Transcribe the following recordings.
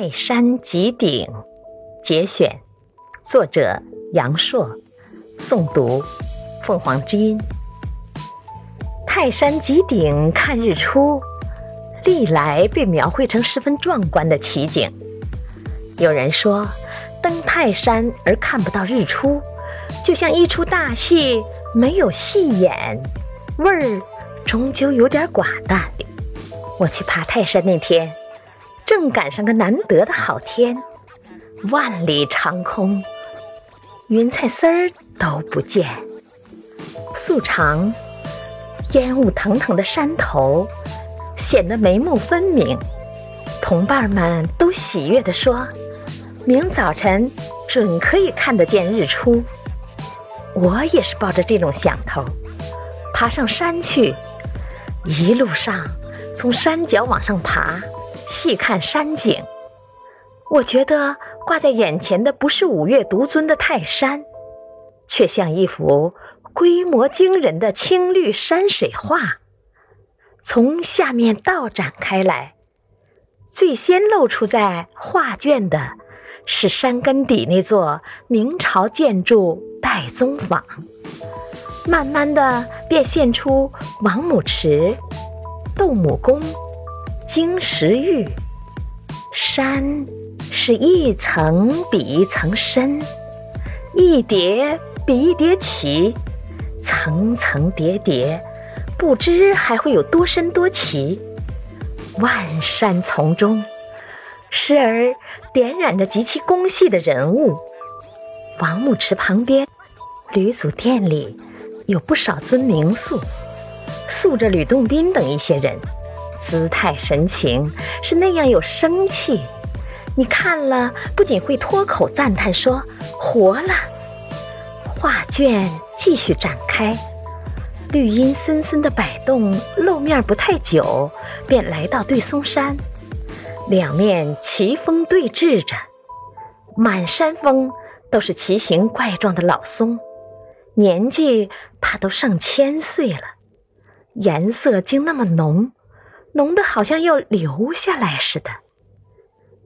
泰山极顶节选，作者杨朔，诵读凤凰之音。泰山极顶看日出，历来被描绘成十分壮观的奇景。有人说，登泰山而看不到日出，就像一出大戏没有戏演，味儿终究有点寡淡。我去爬泰山那天。正赶上个难得的好天，万里长空，云彩丝儿都不见。素常烟雾腾腾的山头显得眉目分明，同伴们都喜悦地说：“明早晨准可以看得见日出。”我也是抱着这种想头，爬上山去。一路上从山脚往上爬。细看山景，我觉得挂在眼前的不是五岳独尊的泰山，却像一幅规模惊人的青绿山水画。从下面倒展开来，最先露出在画卷的是山根底那座明朝建筑岱宗坊，慢慢的便现出王母池、斗母宫。金石玉山是一层比一层深，一叠比一叠奇，层层叠叠，不知还会有多深多奇。万山丛中，时而点染着极其工细的人物。王母池旁边，吕祖殿里有不少尊名塑，塑着吕洞宾等一些人。姿态神情是那样有生气，你看了不仅会脱口赞叹说“活了”。画卷继续展开，绿荫森森的摆动，露面不太久，便来到对松山，两面奇峰对峙着，满山峰都是奇形怪状的老松，年纪怕都上千岁了，颜色竟那么浓。浓得好像要流下来似的。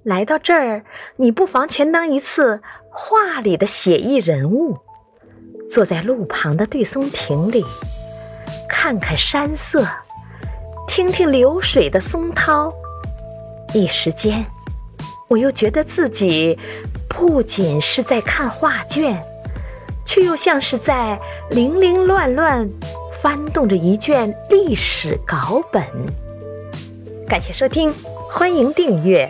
来到这儿，你不妨全当一次画里的写意人物，坐在路旁的对松亭里，看看山色，听听流水的松涛。一时间，我又觉得自己不仅是在看画卷，却又像是在零零乱乱翻动着一卷历史稿本。感谢收听，欢迎订阅。